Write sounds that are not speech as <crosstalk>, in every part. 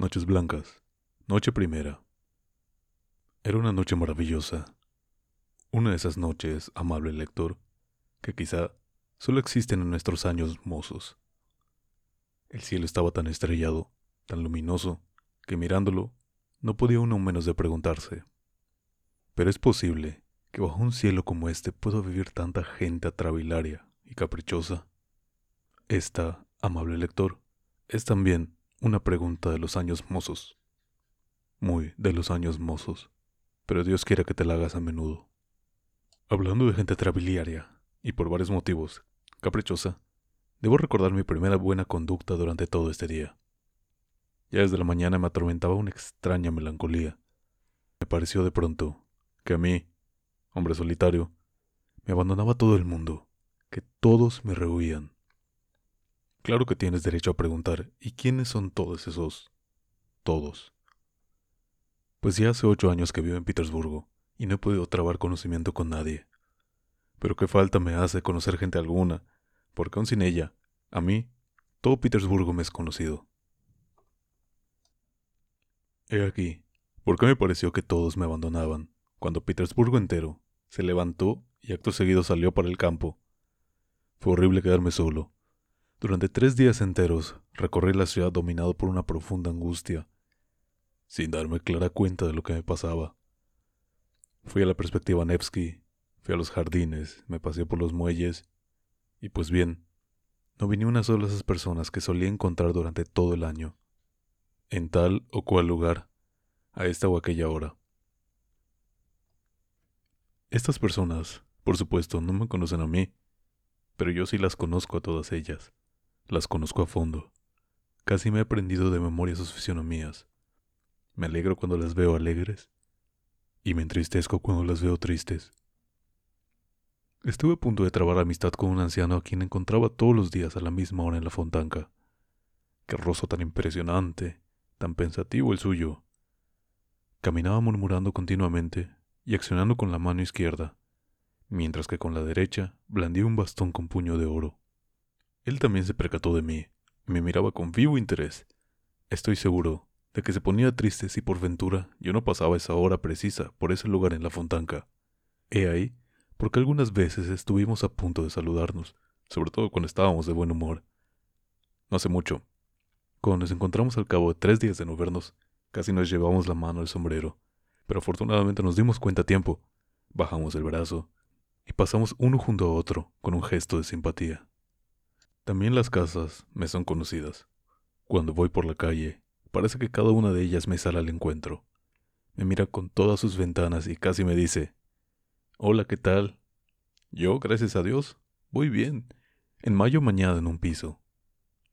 Noches blancas. Noche primera. Era una noche maravillosa. Una de esas noches, amable lector, que quizá solo existen en nuestros años mozos. El cielo estaba tan estrellado, tan luminoso, que mirándolo no podía uno menos de preguntarse. Pero es posible que bajo un cielo como este pueda vivir tanta gente atravilaria y caprichosa. Esta, amable lector, es también una pregunta de los años mozos. Muy de los años mozos. Pero Dios quiera que te la hagas a menudo. Hablando de gente atrabiliaria, y por varios motivos, caprichosa, debo recordar mi primera buena conducta durante todo este día. Ya desde la mañana me atormentaba una extraña melancolía. Me pareció de pronto que a mí, hombre solitario, me abandonaba todo el mundo, que todos me rehuían. Claro que tienes derecho a preguntar, ¿y quiénes son todos esos? Todos. Pues ya hace ocho años que vivo en Petersburgo y no he podido trabar conocimiento con nadie. Pero qué falta me hace conocer gente alguna, porque aun sin ella, a mí, todo Petersburgo me es conocido. He aquí, ¿por qué me pareció que todos me abandonaban, cuando Petersburgo entero se levantó y acto seguido salió para el campo. Fue horrible quedarme solo. Durante tres días enteros recorrí la ciudad dominado por una profunda angustia, sin darme clara cuenta de lo que me pasaba. Fui a la perspectiva Nevsky, fui a los jardines, me pasé por los muelles, y pues bien, no vi ni una sola de esas personas que solía encontrar durante todo el año, en tal o cual lugar, a esta o aquella hora. Estas personas, por supuesto, no me conocen a mí, pero yo sí las conozco a todas ellas. Las conozco a fondo. Casi me he aprendido de memoria sus fisionomías. Me alegro cuando las veo alegres y me entristezco cuando las veo tristes. Estuve a punto de trabar amistad con un anciano a quien encontraba todos los días a la misma hora en la fontanca. Qué rostro tan impresionante, tan pensativo el suyo. Caminaba murmurando continuamente y accionando con la mano izquierda, mientras que con la derecha blandía un bastón con puño de oro. Él también se percató de mí me miraba con vivo interés. Estoy seguro de que se ponía triste si por ventura yo no pasaba esa hora precisa por ese lugar en la fontanca. He ahí porque algunas veces estuvimos a punto de saludarnos, sobre todo cuando estábamos de buen humor. No hace mucho, cuando nos encontramos al cabo de tres días de no vernos, casi nos llevamos la mano al sombrero pero afortunadamente nos dimos cuenta a tiempo. Bajamos el brazo y pasamos uno junto a otro con un gesto de simpatía. También las casas me son conocidas. Cuando voy por la calle, parece que cada una de ellas me sale al encuentro. Me mira con todas sus ventanas y casi me dice, Hola, ¿qué tal? Yo, gracias a Dios, voy bien. En mayo mañana en un piso.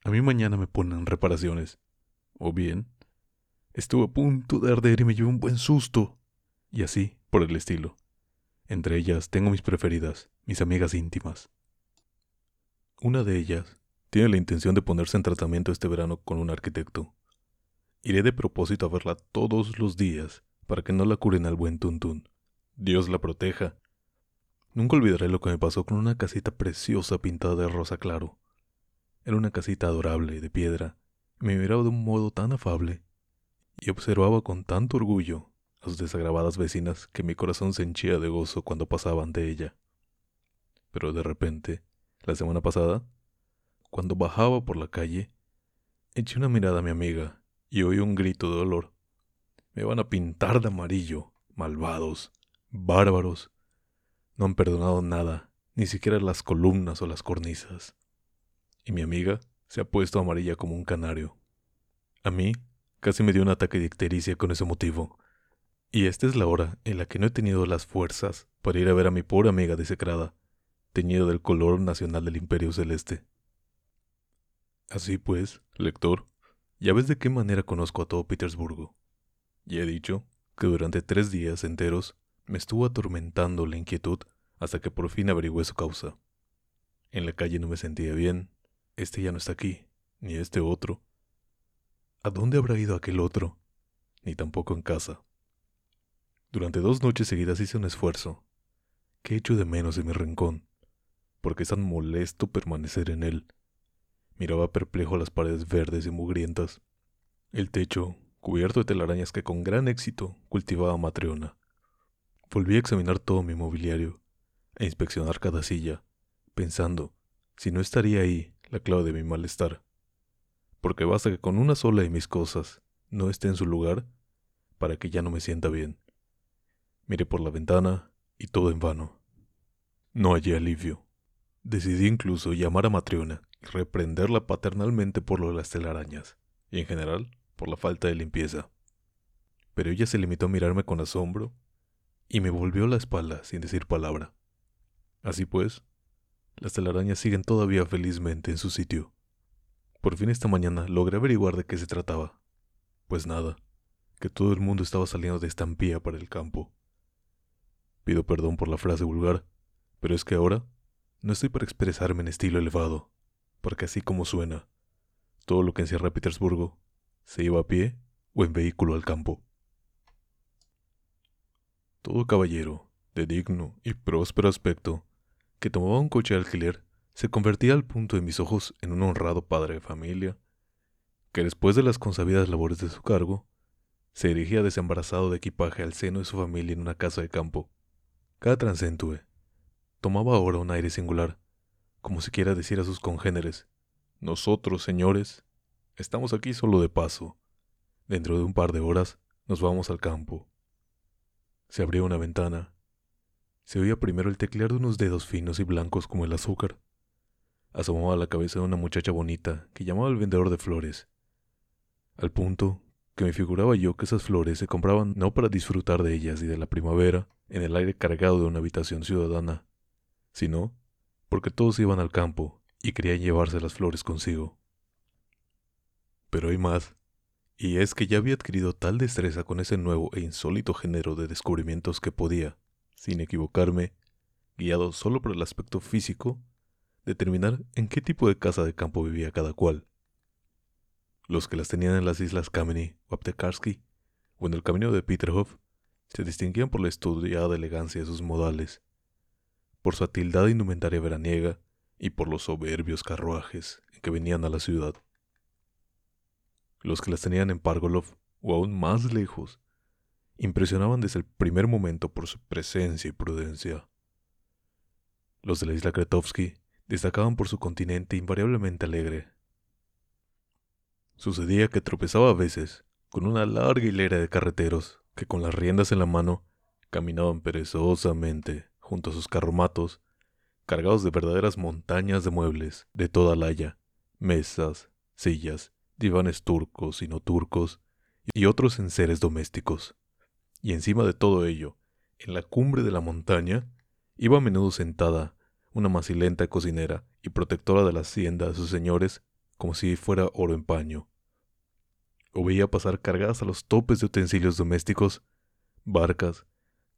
A mí mañana me ponen reparaciones. O bien, Estuve a punto de arder y me llevé un buen susto. Y así, por el estilo. Entre ellas tengo mis preferidas, mis amigas íntimas. Una de ellas tiene la intención de ponerse en tratamiento este verano con un arquitecto. Iré de propósito a verla todos los días para que no la curen al buen tuntún. Dios la proteja. Nunca olvidaré lo que me pasó con una casita preciosa pintada de rosa claro. Era una casita adorable, de piedra, me miraba de un modo tan afable y observaba con tanto orgullo a sus desagravadas vecinas que mi corazón se henchía de gozo cuando pasaban de ella. Pero de repente, la semana pasada, cuando bajaba por la calle, eché una mirada a mi amiga y oí un grito de dolor. Me van a pintar de amarillo, malvados, bárbaros. No han perdonado nada, ni siquiera las columnas o las cornisas. Y mi amiga se ha puesto amarilla como un canario. A mí Casi me dio un ataque de ictericia con ese motivo. Y esta es la hora en la que no he tenido las fuerzas para ir a ver a mi pobre amiga desecrada, teñida del color nacional del Imperio Celeste. Así pues, lector, ya ves de qué manera conozco a todo Petersburgo. Ya he dicho que durante tres días enteros me estuvo atormentando la inquietud hasta que por fin averigüé su causa. En la calle no me sentía bien, este ya no está aquí, ni este otro, ¿A dónde habrá ido aquel otro? Ni tampoco en casa. Durante dos noches seguidas hice un esfuerzo. ¿Qué echo de menos en mi rincón? Porque es tan molesto permanecer en él. Miraba perplejo las paredes verdes y mugrientas. El techo, cubierto de telarañas que con gran éxito cultivaba Matreona. Volví a examinar todo mi mobiliario, a inspeccionar cada silla, pensando si no estaría ahí la clave de mi malestar. Porque basta que con una sola de mis cosas no esté en su lugar para que ya no me sienta bien. Miré por la ventana y todo en vano. No hallé alivio. Decidí incluso llamar a Matriona y reprenderla paternalmente por lo de las telarañas, y en general por la falta de limpieza. Pero ella se limitó a mirarme con asombro y me volvió la espalda sin decir palabra. Así pues, las telarañas siguen todavía felizmente en su sitio. Por fin esta mañana logré averiguar de qué se trataba. Pues nada, que todo el mundo estaba saliendo de estampía para el campo. Pido perdón por la frase vulgar, pero es que ahora no estoy para expresarme en estilo elevado, porque así como suena, todo lo que encierra Petersburgo se iba a pie o en vehículo al campo. Todo caballero, de digno y próspero aspecto, que tomaba un coche de alquiler, se convertía al punto de mis ojos en un honrado padre de familia, que después de las consabidas labores de su cargo, se dirigía desembarazado de equipaje al seno de su familia en una casa de campo. Cada transentue tomaba ahora un aire singular, como si quiera decir a sus congéneres, nosotros, señores, estamos aquí solo de paso. Dentro de un par de horas nos vamos al campo. Se abrió una ventana se oía primero el teclear de unos dedos finos y blancos como el azúcar. Asomaba la cabeza de una muchacha bonita que llamaba al vendedor de flores. Al punto que me figuraba yo que esas flores se compraban no para disfrutar de ellas y de la primavera en el aire cargado de una habitación ciudadana, sino porque todos iban al campo y querían llevarse las flores consigo. Pero hay más, y es que ya había adquirido tal destreza con ese nuevo e insólito género de descubrimientos que podía, sin equivocarme, guiado solo por el aspecto físico, determinar en qué tipo de casa de campo vivía cada cual. Los que las tenían en las islas Kameny o o en el camino de Peterhof se distinguían por la estudiada elegancia de sus modales, por su atildada indumentaria veraniega y por los soberbios carruajes en que venían a la ciudad. Los que las tenían en Pargolov o aún más lejos impresionaban desde el primer momento por su presencia y prudencia. Los de la isla Kretovsky destacaban por su continente invariablemente alegre. Sucedía que tropezaba a veces con una larga hilera de carreteros que con las riendas en la mano caminaban perezosamente junto a sus carromatos, cargados de verdaderas montañas de muebles de toda laya, mesas, sillas, divanes turcos y no turcos, y otros enseres domésticos y encima de todo ello, en la cumbre de la montaña, iba a menudo sentada una macilenta cocinera y protectora de la hacienda de sus señores como si fuera oro en paño. O veía pasar cargadas a los topes de utensilios domésticos barcas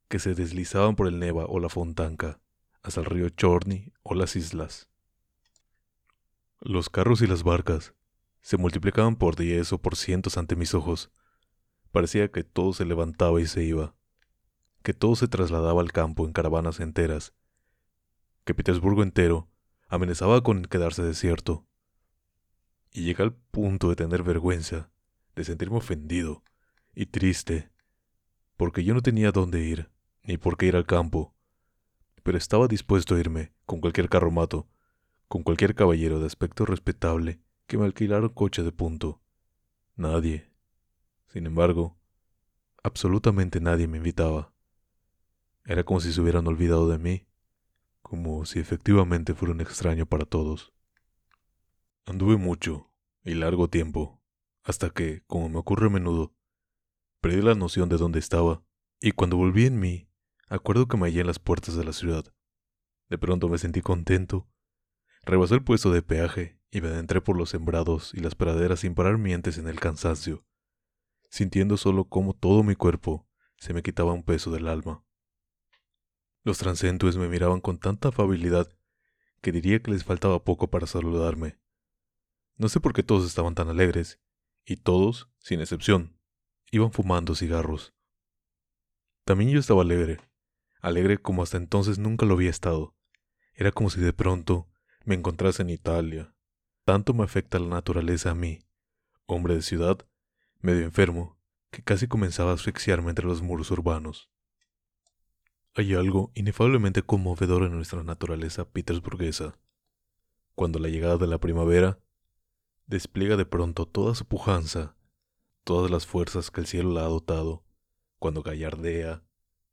que se deslizaban por el Neva o la Fontanca hasta el río Chorny o las islas. Los carros y las barcas se multiplicaban por diez o por cientos ante mis ojos, Parecía que todo se levantaba y se iba, que todo se trasladaba al campo en caravanas enteras, que Petersburgo entero amenazaba con quedarse desierto. Y llegué al punto de tener vergüenza, de sentirme ofendido y triste, porque yo no tenía dónde ir, ni por qué ir al campo, pero estaba dispuesto a irme con cualquier carromato, con cualquier caballero de aspecto respetable que me alquilara un coche de punto. Nadie, sin embargo, absolutamente nadie me invitaba. Era como si se hubieran olvidado de mí, como si efectivamente fuera un extraño para todos. Anduve mucho y largo tiempo, hasta que, como me ocurre a menudo, perdí la noción de dónde estaba, y cuando volví en mí, acuerdo que me hallé en las puertas de la ciudad. De pronto me sentí contento. Rebasé el puesto de peaje y me adentré por los sembrados y las praderas sin parar mientes en el cansancio sintiendo solo cómo todo mi cuerpo se me quitaba un peso del alma. Los transeúntes me miraban con tanta afabilidad que diría que les faltaba poco para saludarme. No sé por qué todos estaban tan alegres, y todos, sin excepción, iban fumando cigarros. También yo estaba alegre, alegre como hasta entonces nunca lo había estado. Era como si de pronto me encontrase en Italia. Tanto me afecta la naturaleza a mí, hombre de ciudad, medio enfermo, que casi comenzaba a asfixiarme entre los muros urbanos. Hay algo inefablemente conmovedor en nuestra naturaleza petersburguesa. Cuando la llegada de la primavera despliega de pronto toda su pujanza, todas las fuerzas que el cielo la ha dotado, cuando gallardea,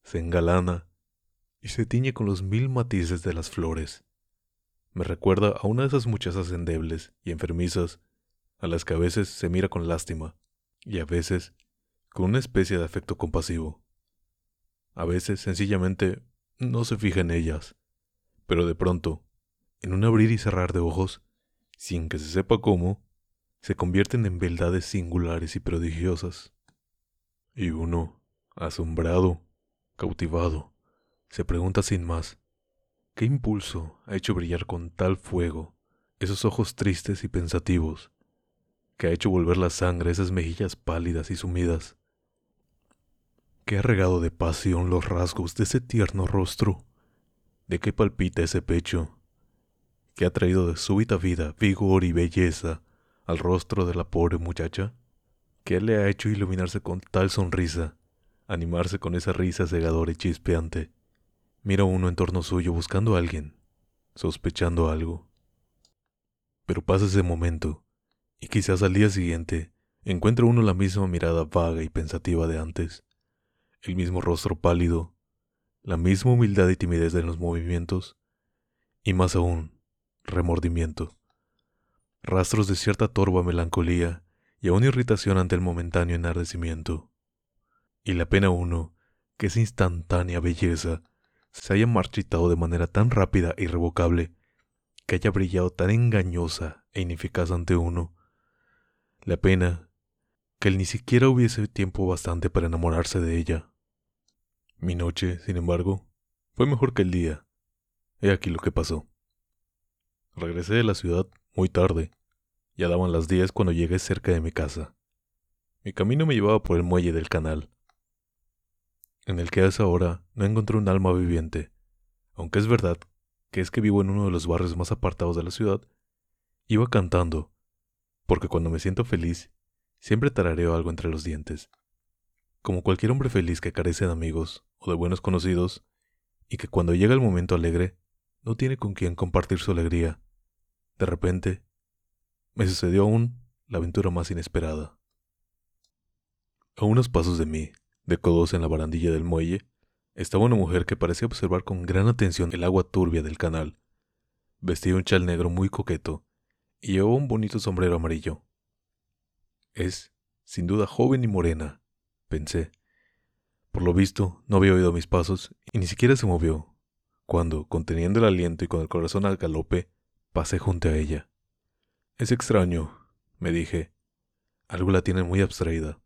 se engalana y se tiñe con los mil matices de las flores. Me recuerda a una de esas muchachas endebles y enfermizas a las que a veces se mira con lástima y a veces con una especie de afecto compasivo. A veces sencillamente no se fija en ellas, pero de pronto, en un abrir y cerrar de ojos, sin que se sepa cómo, se convierten en beldades singulares y prodigiosas. Y uno, asombrado, cautivado, se pregunta sin más, ¿qué impulso ha hecho brillar con tal fuego esos ojos tristes y pensativos, que ha hecho volver la sangre esas mejillas pálidas y sumidas? ¿Qué ha regado de pasión los rasgos de ese tierno rostro? ¿De qué palpita ese pecho? ¿Qué ha traído de súbita vida, vigor y belleza al rostro de la pobre muchacha? ¿Qué le ha hecho iluminarse con tal sonrisa, animarse con esa risa cegadora y chispeante? Mira uno en torno suyo buscando a alguien, sospechando algo. Pero pasa ese momento, y quizás al día siguiente encuentra uno la misma mirada vaga y pensativa de antes, el mismo rostro pálido, la misma humildad y timidez en los movimientos, y más aún, remordimiento, rastros de cierta torva melancolía y aún irritación ante el momentáneo enardecimiento. Y la pena uno, que es instantánea belleza, se haya marchitado de manera tan rápida e irrevocable, que haya brillado tan engañosa e ineficaz ante uno. La pena que él ni siquiera hubiese tiempo bastante para enamorarse de ella. Mi noche, sin embargo, fue mejor que el día. He aquí lo que pasó. Regresé de la ciudad muy tarde. Ya daban las diez cuando llegué cerca de mi casa. Mi camino me llevaba por el muelle del canal, en el que a esa hora no encontré un alma viviente, aunque es verdad que es que vivo en uno de los barrios más apartados de la ciudad, iba cantando, porque cuando me siento feliz, siempre tarareo algo entre los dientes. Como cualquier hombre feliz que carece de amigos o de buenos conocidos, y que cuando llega el momento alegre, no tiene con quien compartir su alegría. De repente, me sucedió aún la aventura más inesperada. A unos pasos de mí, de codos en la barandilla del muelle, estaba una mujer que parecía observar con gran atención el agua turbia del canal. Vestía un chal negro muy coqueto y llevaba un bonito sombrero amarillo. Es, sin duda, joven y morena, pensé. Por lo visto, no había oído mis pasos y ni siquiera se movió, cuando, conteniendo el aliento y con el corazón al galope, pasé junto a ella. Es extraño, me dije. Algo la tiene muy abstraída.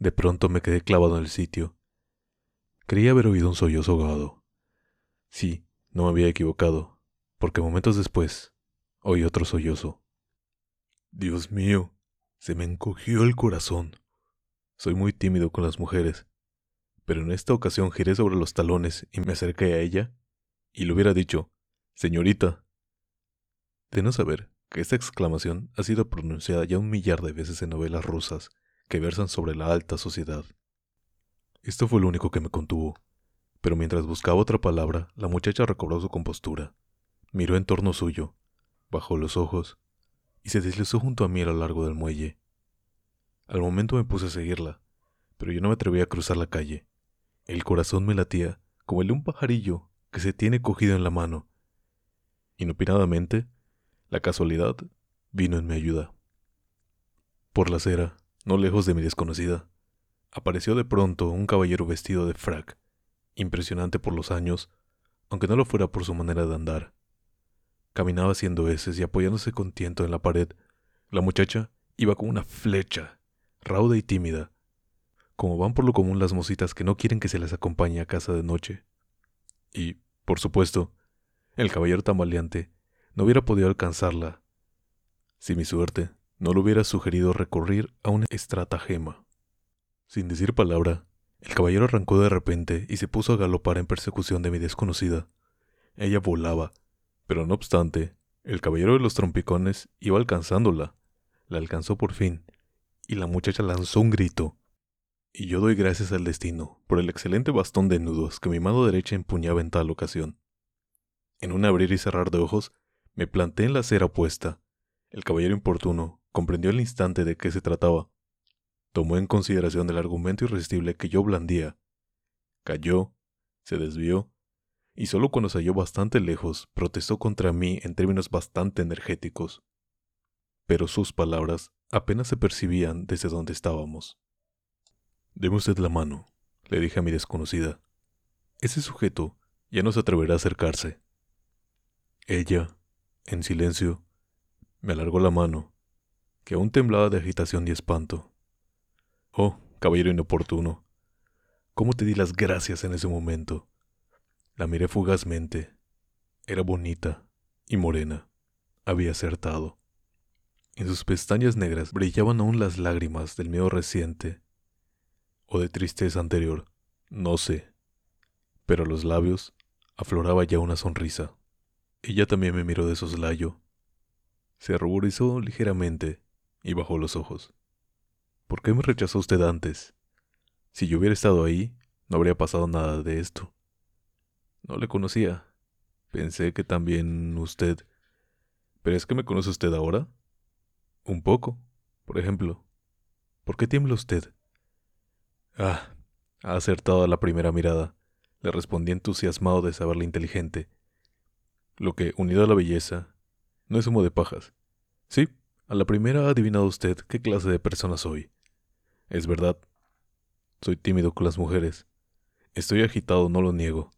De pronto me quedé clavado en el sitio. Creía haber oído un sollozo ahogado. Sí, no me había equivocado, porque momentos después oí otro sollozo. Dios mío, se me encogió el corazón. Soy muy tímido con las mujeres, pero en esta ocasión giré sobre los talones y me acerqué a ella, y le hubiera dicho, Señorita. De no saber que esta exclamación ha sido pronunciada ya un millar de veces en novelas rusas que versan sobre la alta sociedad. Esto fue lo único que me contuvo, pero mientras buscaba otra palabra, la muchacha recobró su compostura, miró en torno suyo, bajó los ojos y se deslizó junto a mí a lo largo del muelle. Al momento me puse a seguirla, pero yo no me atreví a cruzar la calle. El corazón me latía como el de un pajarillo que se tiene cogido en la mano. Inopinadamente, la casualidad vino en mi ayuda. Por la acera, no lejos de mi desconocida, apareció de pronto un caballero vestido de frac, impresionante por los años, aunque no lo fuera por su manera de andar. Caminaba haciendo heces y apoyándose con tiento en la pared. La muchacha iba como una flecha, rauda y tímida, como van por lo común las mositas que no quieren que se les acompañe a casa de noche. Y, por supuesto, el caballero tambaleante no hubiera podido alcanzarla si mi suerte no le hubiera sugerido recurrir a un estratagema. Sin decir palabra, el caballero arrancó de repente y se puso a galopar en persecución de mi desconocida. Ella volaba, pero no obstante, el caballero de los trompicones iba alcanzándola. La alcanzó por fin, y la muchacha lanzó un grito. Y yo doy gracias al destino por el excelente bastón de nudos que mi mano derecha empuñaba en tal ocasión. En un abrir y cerrar de ojos, me planté en la acera opuesta. El caballero importuno comprendió el instante de qué se trataba. Tomó en consideración el argumento irresistible que yo blandía. Cayó, se desvió, y solo cuando se halló bastante lejos protestó contra mí en términos bastante energéticos. Pero sus palabras apenas se percibían desde donde estábamos. Deme usted la mano, le dije a mi desconocida. Ese sujeto ya no se atreverá a acercarse. Ella, en silencio, me alargó la mano, que aún temblaba de agitación y espanto. Oh, caballero inoportuno, cómo te di las gracias en ese momento. La miré fugazmente. Era bonita y morena. Había acertado. En sus pestañas negras brillaban aún las lágrimas del miedo reciente o de tristeza anterior, no sé. Pero a los labios afloraba ya una sonrisa. Ella también me miró de soslayo. Se ruborizó ligeramente y bajó los ojos. ¿Por qué me rechazó usted antes? Si yo hubiera estado ahí, no habría pasado nada de esto. No le conocía. Pensé que también usted... ¿Pero es que me conoce usted ahora? Un poco, por ejemplo. ¿Por qué tiembla usted? Ah, ha acertado a la primera mirada, le respondí entusiasmado de saberla inteligente. Lo que, unido a la belleza, no es humo de pajas. Sí, a la primera ha adivinado usted qué clase de persona soy. Es verdad. Soy tímido con las mujeres. Estoy agitado, no lo niego.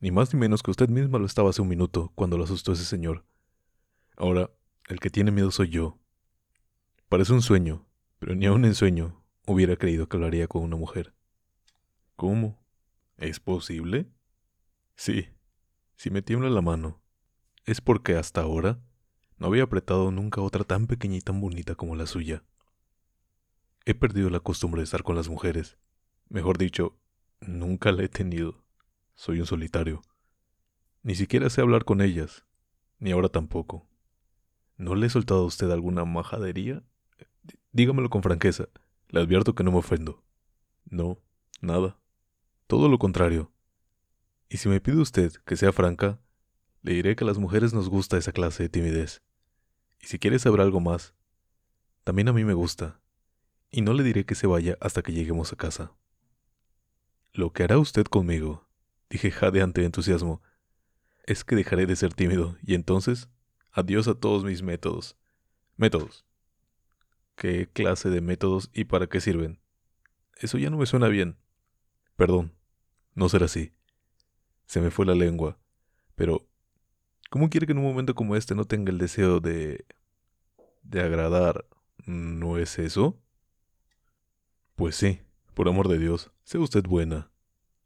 Ni más ni menos que usted misma lo estaba hace un minuto cuando lo asustó ese señor. Ahora, el que tiene miedo soy yo. Parece un sueño, pero ni aun en sueño hubiera creído que lo haría con una mujer. ¿Cómo? ¿Es posible? Sí, si me tiembla la mano, es porque hasta ahora no había apretado nunca otra tan pequeña y tan bonita como la suya. He perdido la costumbre de estar con las mujeres. Mejor dicho, nunca la he tenido. Soy un solitario. Ni siquiera sé hablar con ellas, ni ahora tampoco. ¿No le he soltado a usted alguna majadería? Dígamelo con franqueza. Le advierto que no me ofendo. No, nada. Todo lo contrario. Y si me pide usted que sea franca, le diré que a las mujeres nos gusta esa clase de timidez. Y si quiere saber algo más, también a mí me gusta. Y no le diré que se vaya hasta que lleguemos a casa. Lo que hará usted conmigo, dije jadeante de entusiasmo, es que dejaré de ser tímido y entonces adiós a todos mis métodos. Métodos qué clase de métodos y para qué sirven. Eso ya no me suena bien. Perdón, no será así. Se me fue la lengua. Pero, ¿cómo quiere que en un momento como este no tenga el deseo de... de agradar? ¿No es eso? Pues sí, por amor de Dios, sea usted buena.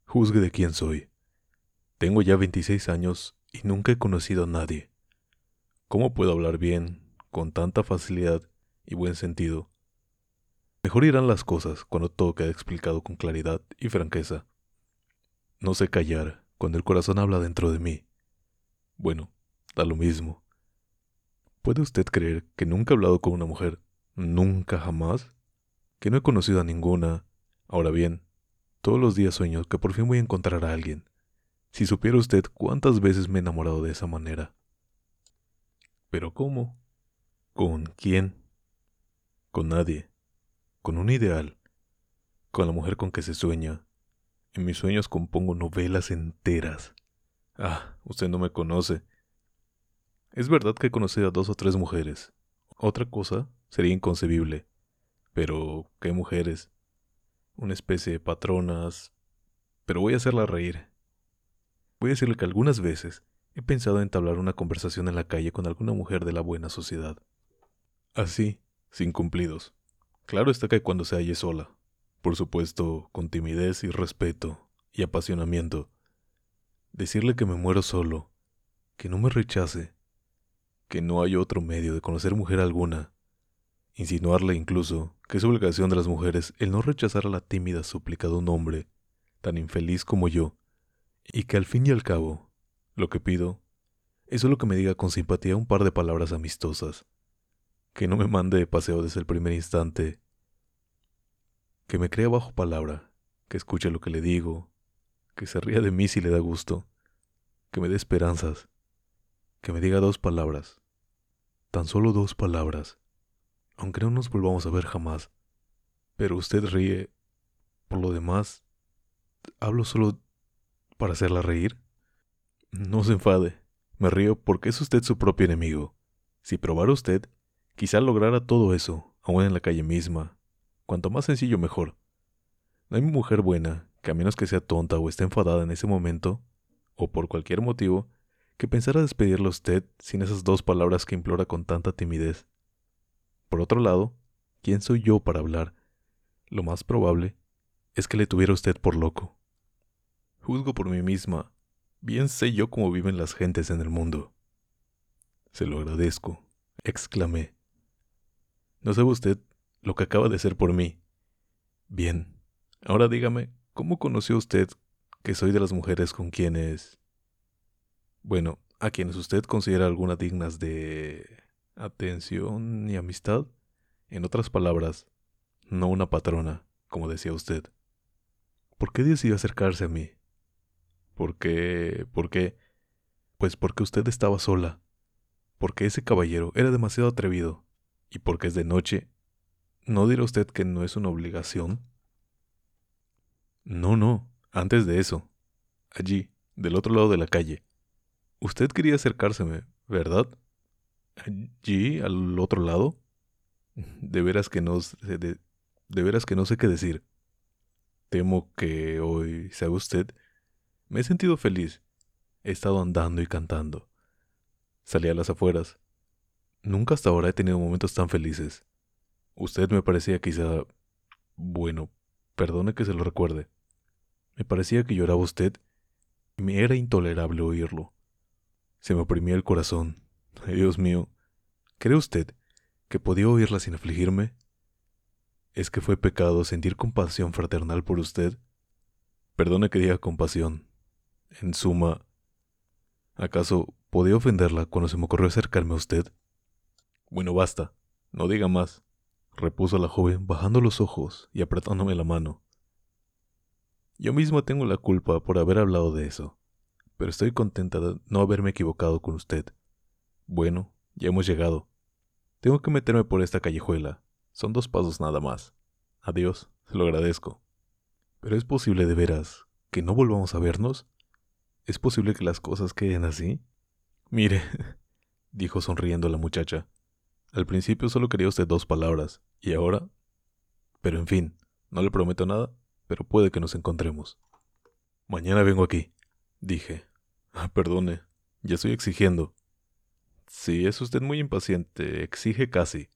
Juzgue de quién soy. Tengo ya 26 años y nunca he conocido a nadie. ¿Cómo puedo hablar bien, con tanta facilidad, y buen sentido. Mejor irán las cosas cuando todo queda explicado con claridad y franqueza. No sé callar cuando el corazón habla dentro de mí. Bueno, da lo mismo. ¿Puede usted creer que nunca he hablado con una mujer? ¿Nunca jamás? Que no he conocido a ninguna. Ahora bien, todos los días sueño que por fin voy a encontrar a alguien. Si supiera usted cuántas veces me he enamorado de esa manera. ¿Pero cómo? ¿Con quién? con nadie, con un ideal, con la mujer con que se sueña. En mis sueños compongo novelas enteras. Ah, usted no me conoce. Es verdad que he conocido a dos o tres mujeres. Otra cosa sería inconcebible. Pero, ¿qué mujeres? Una especie de patronas. Pero voy a hacerla reír. Voy a decirle que algunas veces he pensado entablar una conversación en la calle con alguna mujer de la buena sociedad. Así, sin cumplidos. Claro está que cuando se halle sola, por supuesto, con timidez y respeto y apasionamiento, decirle que me muero solo, que no me rechace, que no hay otro medio de conocer mujer alguna, insinuarle incluso que es obligación de las mujeres el no rechazar a la tímida súplica de un hombre tan infeliz como yo, y que al fin y al cabo, lo que pido es solo que me diga con simpatía un par de palabras amistosas que no me mande de paseo desde el primer instante, que me crea bajo palabra, que escuche lo que le digo, que se ría de mí si le da gusto, que me dé esperanzas, que me diga dos palabras, tan solo dos palabras, aunque no nos volvamos a ver jamás. Pero usted ríe. Por lo demás, hablo solo para hacerla reír. No se enfade. Me río porque es usted su propio enemigo. Si probara usted, quizá lograra todo eso, aún en la calle misma. Cuanto más sencillo mejor. No hay mujer buena, que a menos que sea tonta o esté enfadada en ese momento, o por cualquier motivo, que pensara despedirle a usted sin esas dos palabras que implora con tanta timidez. Por otro lado, ¿quién soy yo para hablar? Lo más probable es que le tuviera usted por loco. Juzgo por mí misma. Bien sé yo cómo viven las gentes en el mundo. Se lo agradezco, exclamé. No sabe usted lo que acaba de hacer por mí. Bien, ahora dígame, ¿cómo conoció usted que soy de las mujeres con quienes... Bueno, a quienes usted considera algunas dignas de atención y amistad. En otras palabras, no una patrona, como decía usted. ¿Por qué decidió acercarse a mí? ¿Por qué? ¿Por qué? Pues porque usted estaba sola, porque ese caballero era demasiado atrevido, y porque es de noche. ¿No dirá usted que no es una obligación? No, no, antes de eso. Allí, del otro lado de la calle. Usted quería acercárseme, ¿verdad? allí, al otro lado, de veras que no sé, de, de veras que no sé qué decir. Temo que hoy, sabe usted, me he sentido feliz. He estado andando y cantando. Salí a las afueras. Nunca hasta ahora he tenido momentos tan felices. Usted me parecía quizá... Bueno, perdone que se lo recuerde. Me parecía que lloraba usted y me era intolerable oírlo. Se me oprimía el corazón Dios mío, ¿cree usted que podía oírla sin afligirme? ¿Es que fue pecado sentir compasión fraternal por usted? Perdone que diga compasión. En suma, ¿acaso podía ofenderla cuando se me ocurrió acercarme a usted? Bueno, basta, no diga más, repuso la joven bajando los ojos y apretándome la mano. Yo misma tengo la culpa por haber hablado de eso, pero estoy contenta de no haberme equivocado con usted. Bueno, ya hemos llegado. Tengo que meterme por esta callejuela. Son dos pasos nada más. Adiós, se lo agradezco. Pero es posible de veras que no volvamos a vernos. ¿Es posible que las cosas queden así? Mire, <laughs> dijo sonriendo la muchacha. Al principio solo quería usted dos palabras, y ahora... Pero en fin, no le prometo nada, pero puede que nos encontremos. Mañana vengo aquí, dije. Ah, perdone, ya estoy exigiendo. Sí, es usted muy impaciente, exige casi.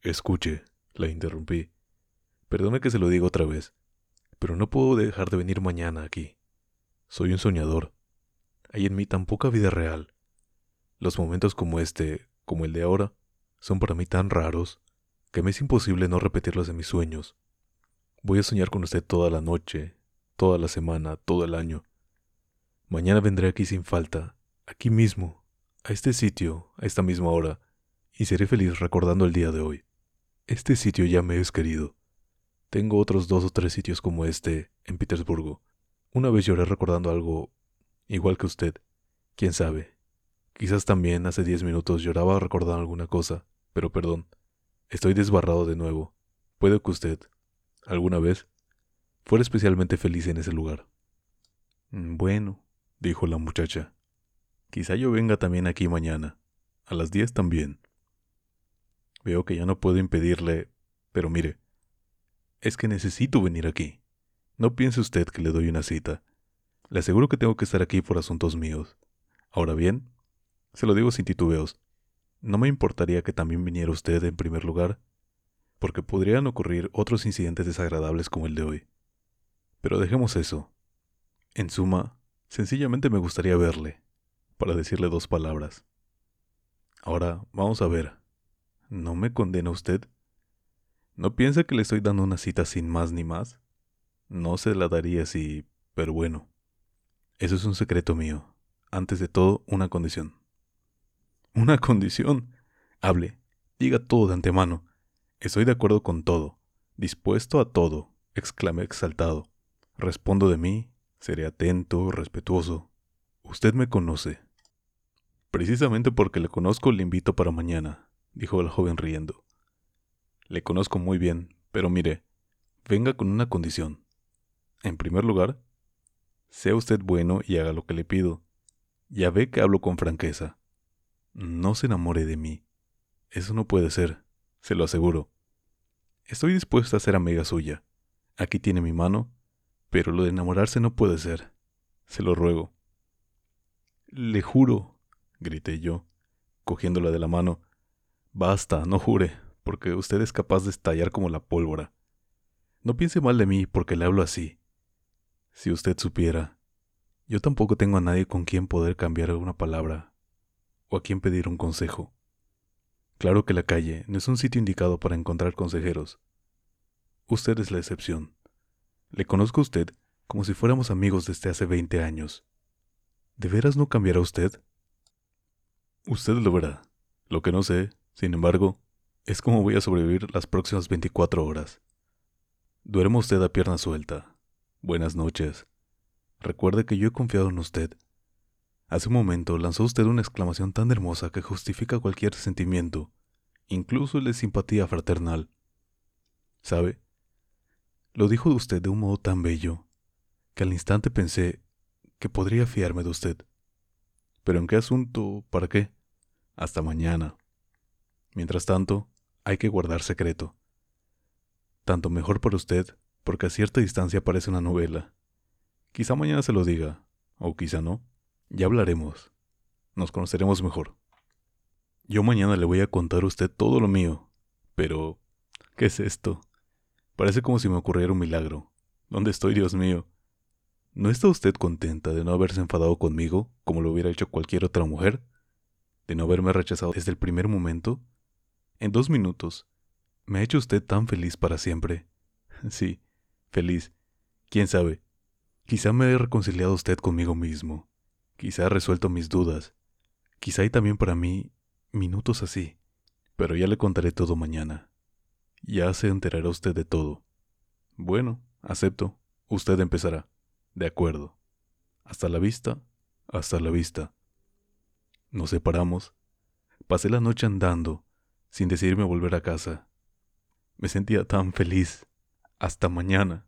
Escuche, la interrumpí. Perdone que se lo diga otra vez, pero no puedo dejar de venir mañana aquí. Soy un soñador. Hay en mí tan poca vida real. Los momentos como este, como el de ahora, son para mí tan raros que me es imposible no repetirlos en mis sueños. Voy a soñar con usted toda la noche, toda la semana, todo el año. Mañana vendré aquí sin falta, aquí mismo, a este sitio, a esta misma hora, y seré feliz recordando el día de hoy. Este sitio ya me es querido. Tengo otros dos o tres sitios como este en Petersburgo. Una vez lloré recordando algo igual que usted. Quién sabe. Quizás también hace diez minutos lloraba recordando alguna cosa, pero perdón. Estoy desbarrado de nuevo. Puede que usted, alguna vez, fuera especialmente feliz en ese lugar. Mm, bueno, dijo la muchacha. Quizá yo venga también aquí mañana. A las diez también. Veo que ya no puedo impedirle, pero mire, es que necesito venir aquí. No piense usted que le doy una cita. Le aseguro que tengo que estar aquí por asuntos míos. Ahora bien, se lo digo sin titubeos, no me importaría que también viniera usted en primer lugar, porque podrían ocurrir otros incidentes desagradables como el de hoy. Pero dejemos eso. En suma, sencillamente me gustaría verle, para decirle dos palabras. Ahora, vamos a ver. ¿No me condena usted? ¿No piensa que le estoy dando una cita sin más ni más? No se la daría si... pero bueno. Eso es un secreto mío. Antes de todo, una condición. ¿Una condición? Hable. Diga todo de antemano. Estoy de acuerdo con todo, dispuesto a todo, exclamé exaltado. Respondo de mí, seré atento, respetuoso. Usted me conoce. Precisamente porque le conozco le invito para mañana, dijo el joven riendo. Le conozco muy bien, pero mire, venga con una condición. En primer lugar, sea usted bueno y haga lo que le pido. Ya ve que hablo con franqueza. No se enamore de mí. Eso no puede ser, se lo aseguro. Estoy dispuesta a ser amiga suya. Aquí tiene mi mano, pero lo de enamorarse no puede ser. Se lo ruego. Le juro, grité yo, cogiéndola de la mano. Basta, no jure, porque usted es capaz de estallar como la pólvora. No piense mal de mí porque le hablo así. Si usted supiera, yo tampoco tengo a nadie con quien poder cambiar una palabra o a quien pedir un consejo. Claro que la calle no es un sitio indicado para encontrar consejeros. Usted es la excepción. Le conozco a usted como si fuéramos amigos desde hace veinte años. ¿De veras no cambiará usted? Usted lo verá. Lo que no sé, sin embargo, es cómo voy a sobrevivir las próximas veinticuatro horas. Duerma usted a pierna suelta. Buenas noches. Recuerde que yo he confiado en usted. Hace un momento lanzó usted una exclamación tan hermosa que justifica cualquier sentimiento, incluso el de simpatía fraternal. ¿Sabe? Lo dijo usted de un modo tan bello que al instante pensé que podría fiarme de usted. Pero ¿en qué asunto? ¿Para qué? Hasta mañana. Mientras tanto, hay que guardar secreto. Tanto mejor para usted, porque a cierta distancia parece una novela. Quizá mañana se lo diga, o quizá no. Ya hablaremos. Nos conoceremos mejor. Yo mañana le voy a contar a usted todo lo mío. Pero, ¿qué es esto? Parece como si me ocurriera un milagro. ¿Dónde estoy, Dios mío? ¿No está usted contenta de no haberse enfadado conmigo como lo hubiera hecho cualquier otra mujer? ¿De no haberme rechazado desde el primer momento? En dos minutos, me ha hecho usted tan feliz para siempre. <laughs> Sí, feliz. ¿Quién sabe? Quizá me haya reconciliado usted conmigo mismo. Quizá ha resuelto mis dudas. Quizá hay también para mí minutos así. Pero ya le contaré todo mañana. Ya se enterará usted de todo. Bueno, acepto. Usted empezará. De acuerdo. Hasta la vista. Hasta la vista. Nos separamos. Pasé la noche andando, sin decidirme volver a casa. Me sentía tan feliz. Hasta mañana.